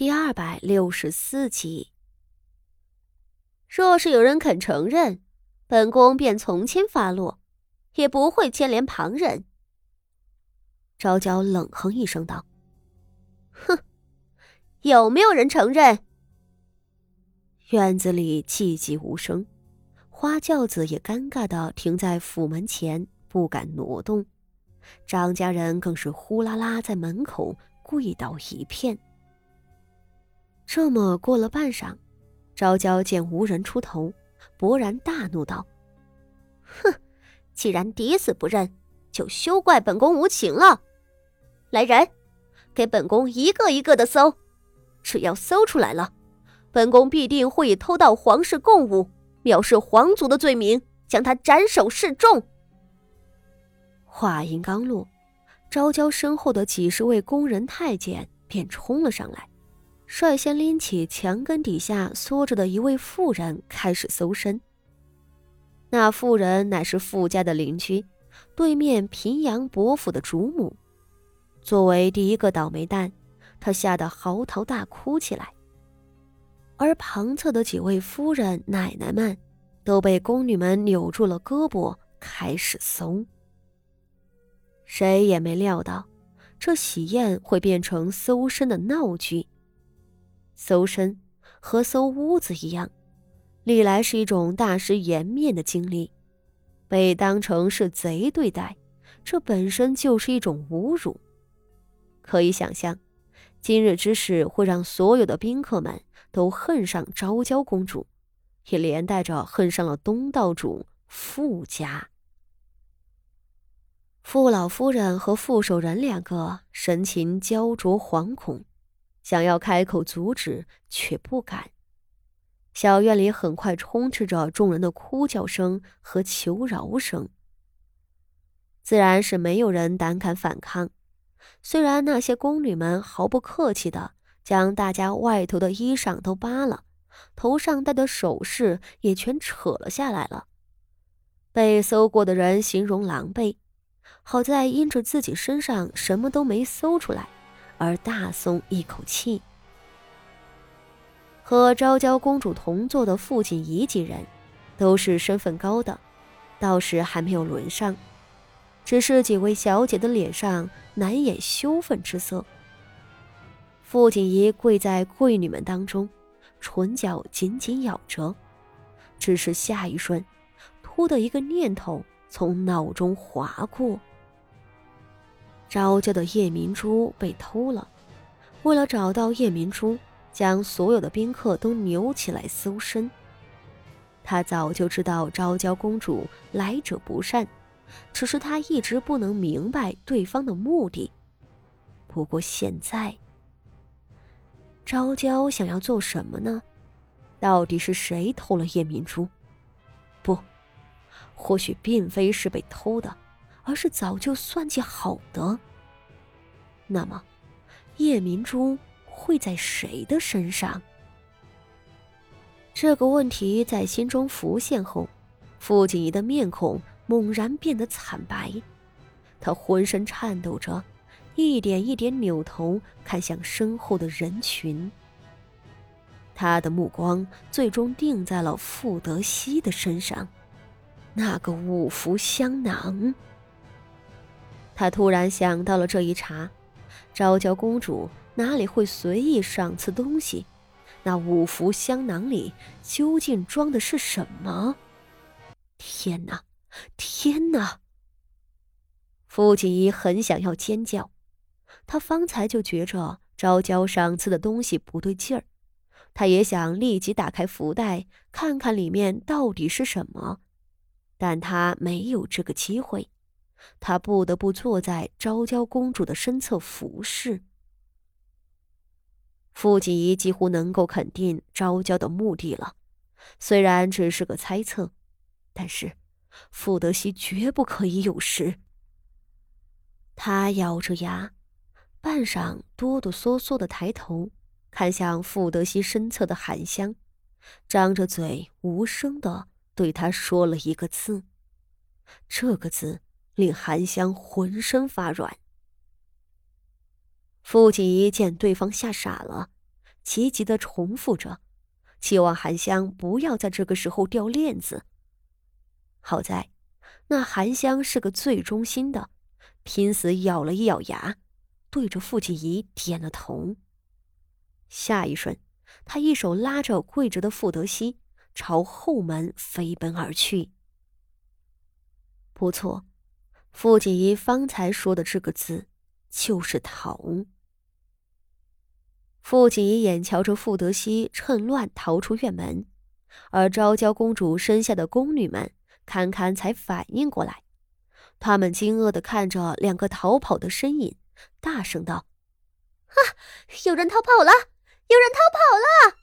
第二百六十四集。若是有人肯承认，本宫便从轻发落，也不会牵连旁人。昭娇冷哼一声道：“哼，有没有人承认？”院子里寂寂无声，花轿子也尴尬的停在府门前，不敢挪动。张家人更是呼啦啦在门口跪倒一片。这么过了半晌。昭娇见无人出头，勃然大怒道：“哼，既然抵死不认，就休怪本宫无情了。来人，给本宫一个一个的搜，只要搜出来了，本宫必定会以偷盗皇室贡物、藐视皇族的罪名，将他斩首示众。”话音刚落，昭娇身后的几十位宫人太监便冲了上来。率先拎起墙根底下缩着的一位妇人，开始搜身。那妇人乃是傅家的邻居，对面平阳伯府的主母。作为第一个倒霉蛋，她吓得嚎啕大哭起来。而旁侧的几位夫人、奶奶们，都被宫女们扭住了胳膊，开始搜。谁也没料到，这喜宴会变成搜身的闹剧。搜身和搜屋子一样，历来是一种大失颜面的经历。被当成是贼对待，这本身就是一种侮辱。可以想象，今日之事会让所有的宾客们都恨上昭娇公主，也连带着恨上了东道主傅家。傅老夫人和傅守仁两个神情焦灼惶恐。想要开口阻止，却不敢。小院里很快充斥着众人的哭叫声和求饶声。自然是没有人胆敢反抗。虽然那些宫女们毫不客气的将大家外头的衣裳都扒了，头上戴的首饰也全扯了下来了。被搜过的人形容狼狈，好在因着自己身上什么都没搜出来。而大松一口气。和昭娇公主同坐的傅锦仪几人，都是身份高的，倒是还没有轮上。只是几位小姐的脸上难掩羞愤之色。傅锦仪跪在贵女们当中，唇角紧紧咬着。只是下一瞬，突的一个念头从脑中划过。昭娇的夜明珠被偷了，为了找到夜明珠，将所有的宾客都扭起来搜身。他早就知道昭娇公主来者不善，只是他一直不能明白对方的目的。不过现在，昭娇想要做什么呢？到底是谁偷了夜明珠？不，或许并非是被偷的。而是早就算计好的。那么，夜明珠会在谁的身上？这个问题在心中浮现后，傅锦仪的面孔猛然变得惨白，他浑身颤抖着，一点一点扭头看向身后的人群。他的目光最终定在了傅德熙的身上，那个五福香囊。他突然想到了这一茬，昭娇公主哪里会随意赏赐东西？那五福香囊里究竟装的是什么？天哪，天哪！傅锦仪很想要尖叫，他方才就觉着昭娇赏赐的东西不对劲儿，他也想立即打开福袋看看里面到底是什么，但他没有这个机会。他不得不坐在昭娇公主的身侧服侍。傅锦仪几乎能够肯定昭娇的目的了，虽然只是个猜测，但是傅德熙绝不可以有失。他咬着牙，半晌哆哆嗦嗦的抬头，看向傅德熙身侧的韩香，张着嘴无声的对他说了一个字，这个字。令韩香浑身发软。傅锦仪见对方吓傻了，急急的重复着，期望韩香不要在这个时候掉链子。好在，那韩香是个最忠心的，拼死咬了一咬牙，对着傅锦仪点了头。下一瞬，他一手拉着跪着的傅德熙，朝后门飞奔而去。不错，傅锦仪方才说的这个字，就是逃。傅锦仪眼瞧着傅德熙趁乱逃出院门，而昭娇公主身下的宫女们堪堪才反应过来，他们惊愕的看着两个逃跑的身影，大声道：“啊，有人逃跑了！有人逃跑了！”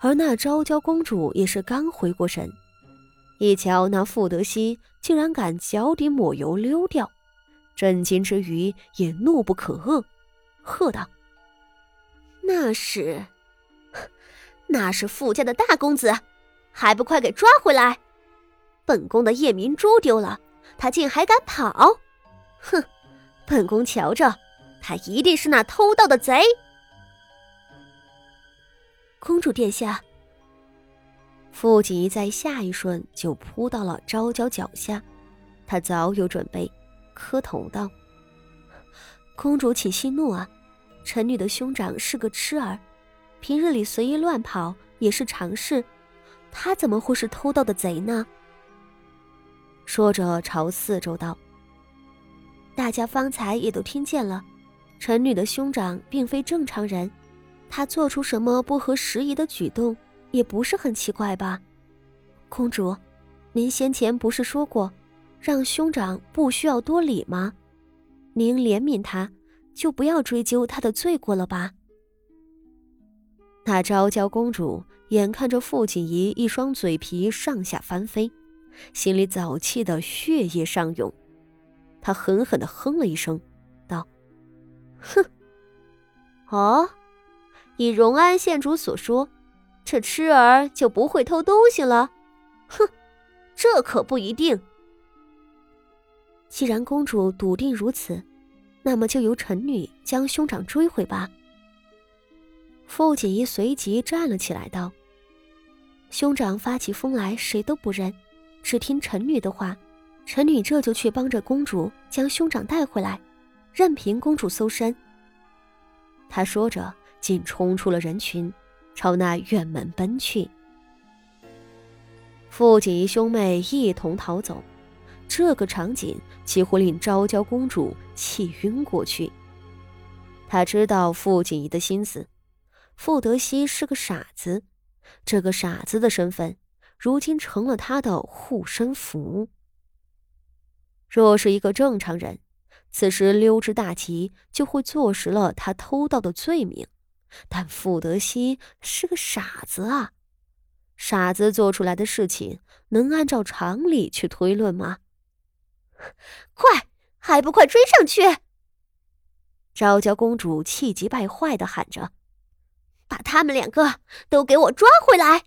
而那昭娇公主也是刚回过神。一瞧，那傅德熙竟然敢脚底抹油溜掉，震惊之余也怒不可遏，喝道：“那是，那是傅家的大公子，还不快给抓回来！本宫的夜明珠丢了，他竟还敢跑！哼，本宫瞧着，他一定是那偷盗的贼！”公主殿下。傅锦仪在下一瞬就扑到了昭娇脚下，他早有准备，磕头道：“公主请息怒啊，臣女的兄长是个痴儿，平日里随意乱跑也是常事，他怎么会是偷盗的贼呢？”说着朝四周道：“大家方才也都听见了，臣女的兄长并非正常人，他做出什么不合时宜的举动。”也不是很奇怪吧，公主，您先前不是说过，让兄长不需要多礼吗？您怜悯他，就不要追究他的罪过了吧。那昭娇公主眼看着傅锦仪一双嘴皮上下翻飞，心里早气的血液上涌，她狠狠的哼了一声，道：“哼，哦，以荣安县主所说。”这痴儿就不会偷东西了？哼，这可不一定。既然公主笃定如此，那么就由臣女将兄长追回吧。傅锦衣随即站了起来，道：“兄长发起疯来，谁都不认，只听臣女的话。臣女这就去帮着公主将兄长带回来，任凭公主搜身。”他说着，竟冲出了人群。朝那院门奔去，傅锦衣兄妹一同逃走，这个场景几乎令昭娇公主气晕过去。她知道傅锦衣的心思，傅德熙是个傻子，这个傻子的身份，如今成了他的护身符。若是一个正常人，此时溜之大吉，就会坐实了他偷盗的罪名。但傅德熙是个傻子啊！傻子做出来的事情能按照常理去推论吗？快，还不快追上去！昭娇公主气急败坏的喊着：“把他们两个都给我抓回来！”